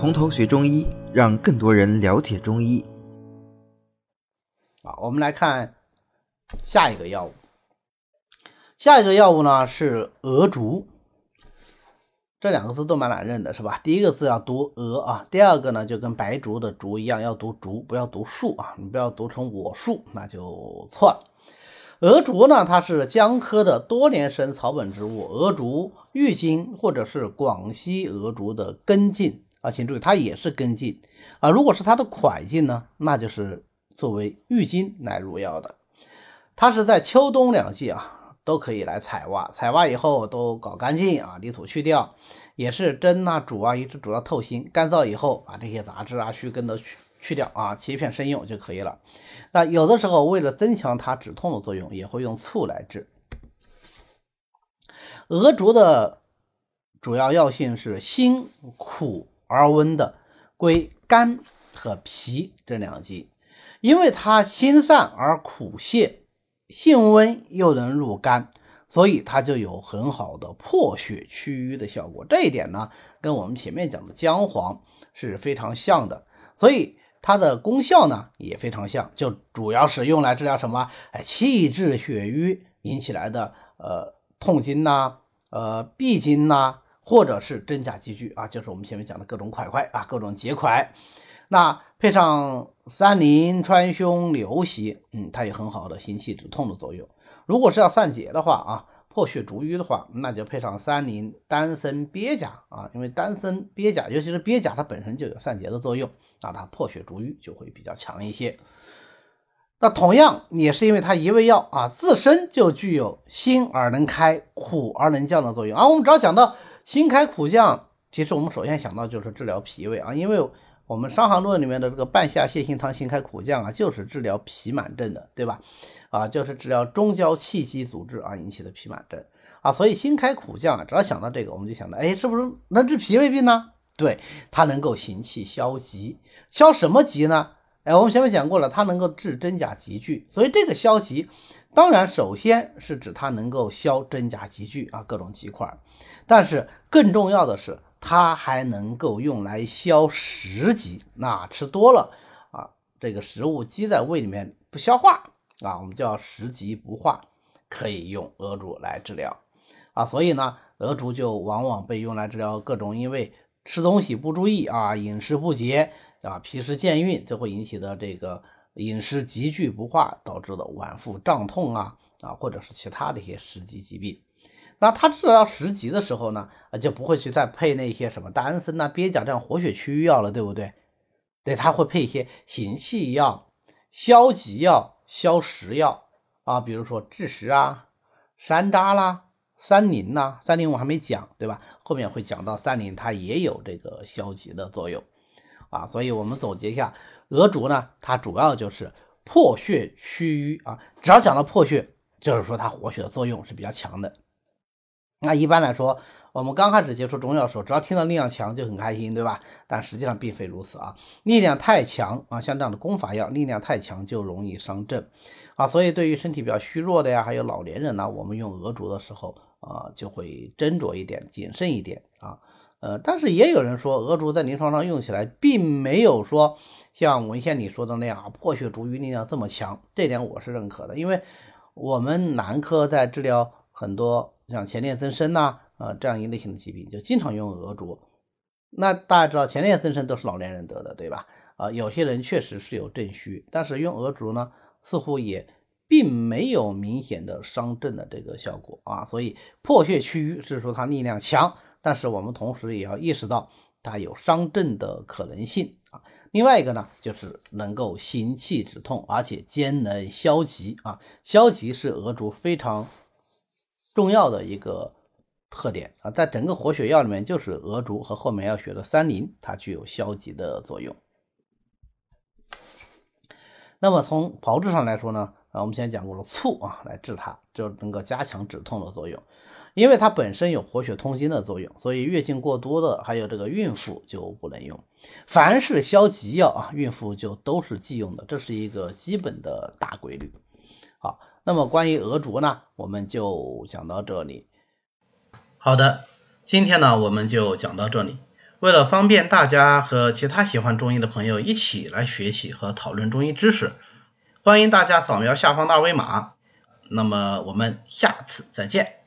从头学中医，让更多人了解中医。啊，我们来看下一个药物。下一个药物呢是鹅竹，这两个字都蛮难认的，是吧？第一个字要读鹅啊，第二个呢就跟白竹的竹一样，要读竹，不要读树啊，你不要读成我树，那就错了。鹅竹呢，它是姜科的多年生草本植物，鹅竹、郁金或者是广西鹅竹的根茎啊，请注意，它也是根茎啊。如果是它的块茎呢，那就是作为郁金来入药的。它是在秋冬两季啊，都可以来采挖，采挖以后都搞干净啊，泥土去掉，也是蒸啊、煮啊，一直煮到透心，干燥以后把这些杂质啊、须根都去。去掉啊，切片生用就可以了。那有的时候为了增强它止痛的作用，也会用醋来治。鹅竹的主要药性是辛苦而温的，归肝和脾这两经。因为它辛散而苦泻，性温又能入肝，所以它就有很好的破血祛瘀的效果。这一点呢，跟我们前面讲的姜黄是非常像的，所以。它的功效呢也非常像，就主要是用来治疗什么？哎，气滞血瘀引起来的呃痛经呐，呃闭经呐，或者是真假积聚啊，就是我们前面讲的各种块块啊，各种结块。那配上三苓、川芎、刘席，嗯，它有很好的行气止痛的作用。如果是要散结的话啊。破血逐瘀的话，那就配上三苓、丹参、鳖甲啊，因为丹参、鳖甲，尤其是鳖甲，它本身就有散结的作用，那它破血逐瘀就会比较强一些。那同样也是因为它一味药啊，自身就具有辛而能开、苦而能降的作用。而我们只要讲到辛开苦降，其实我们首先想到就是治疗脾胃啊，因为我们《伤寒论》里面的这个半夏泻心汤辛开苦降啊，就是治疗脾满症的，对吧？啊，就是治疗中焦气机阻滞啊引起的脾满症啊，所以辛开苦降啊，只要想到这个，我们就想到，哎，是不是能治脾胃病呢？对，它能够行气消积，消什么积呢？哎，我们前面讲过了，它能够治真假积聚，所以这个消积，当然首先是指它能够消真假积聚啊各种积块，但是更重要的是，它还能够用来消食积，那吃多了啊，这个食物积在胃里面不消化。啊，我们叫食积不化，可以用鹅竹来治疗啊，所以呢，鹅竹就往往被用来治疗各种因为吃东西不注意啊，饮食不节啊，脾湿健运，就会引起的这个饮食积聚不化导致的脘腹胀痛啊啊，或者是其他的一些食积疾病。那他治疗食积的时候呢，啊，就不会去再配那些什么丹参呐、鳖甲这样活血祛瘀药了，对不对？对，他会配一些行气药、消积药。消食药啊，比如说枳实啊、山楂啦、三苓呐，三苓我还没讲，对吧？后面会讲到三苓，它也有这个消积的作用啊。所以我们总结一下，鹅竹呢，它主要就是破血祛瘀啊。只要讲到破血，就是说它活血的作用是比较强的。那一般来说。我们刚开始接触中药的时候，只要听到力量强就很开心，对吧？但实际上并非如此啊，力量太强啊，像这样的功法药，力量太强就容易伤正啊。所以对于身体比较虚弱的呀，还有老年人呢，我们用鹅竹的时候啊，就会斟酌一点，谨慎一点啊。呃，但是也有人说，鹅竹在临床上用起来，并没有说像文献里说的那样破血逐瘀力量这么强，这点我是认可的，因为我们男科在治疗很多像前列腺增生呐。啊，这样一类型的疾病就经常用鹅竹。那大家知道前列腺增生都是老年人得的，对吧？啊，有些人确实是有正虚，但是用鹅竹呢，似乎也并没有明显的伤正的这个效果啊。所以破血祛瘀是说它力量强，但是我们同时也要意识到它有伤正的可能性啊。另外一个呢，就是能够行气止痛，而且兼能消积啊。消积是鹅竹非常重要的一个。特点啊，在整个活血药里面，就是鹅竹和后面要学的三苓，它具有消积的作用。那么从炮制上来说呢，啊，我们先讲过了醋啊，来治它就能够加强止痛的作用，因为它本身有活血通经的作用，所以月经过多的还有这个孕妇就不能用。凡是消积药啊，孕妇就都是忌用的，这是一个基本的大规律。好，那么关于鹅竹呢，我们就讲到这里。好的，今天呢我们就讲到这里。为了方便大家和其他喜欢中医的朋友一起来学习和讨论中医知识，欢迎大家扫描下方的二维码。那么我们下次再见。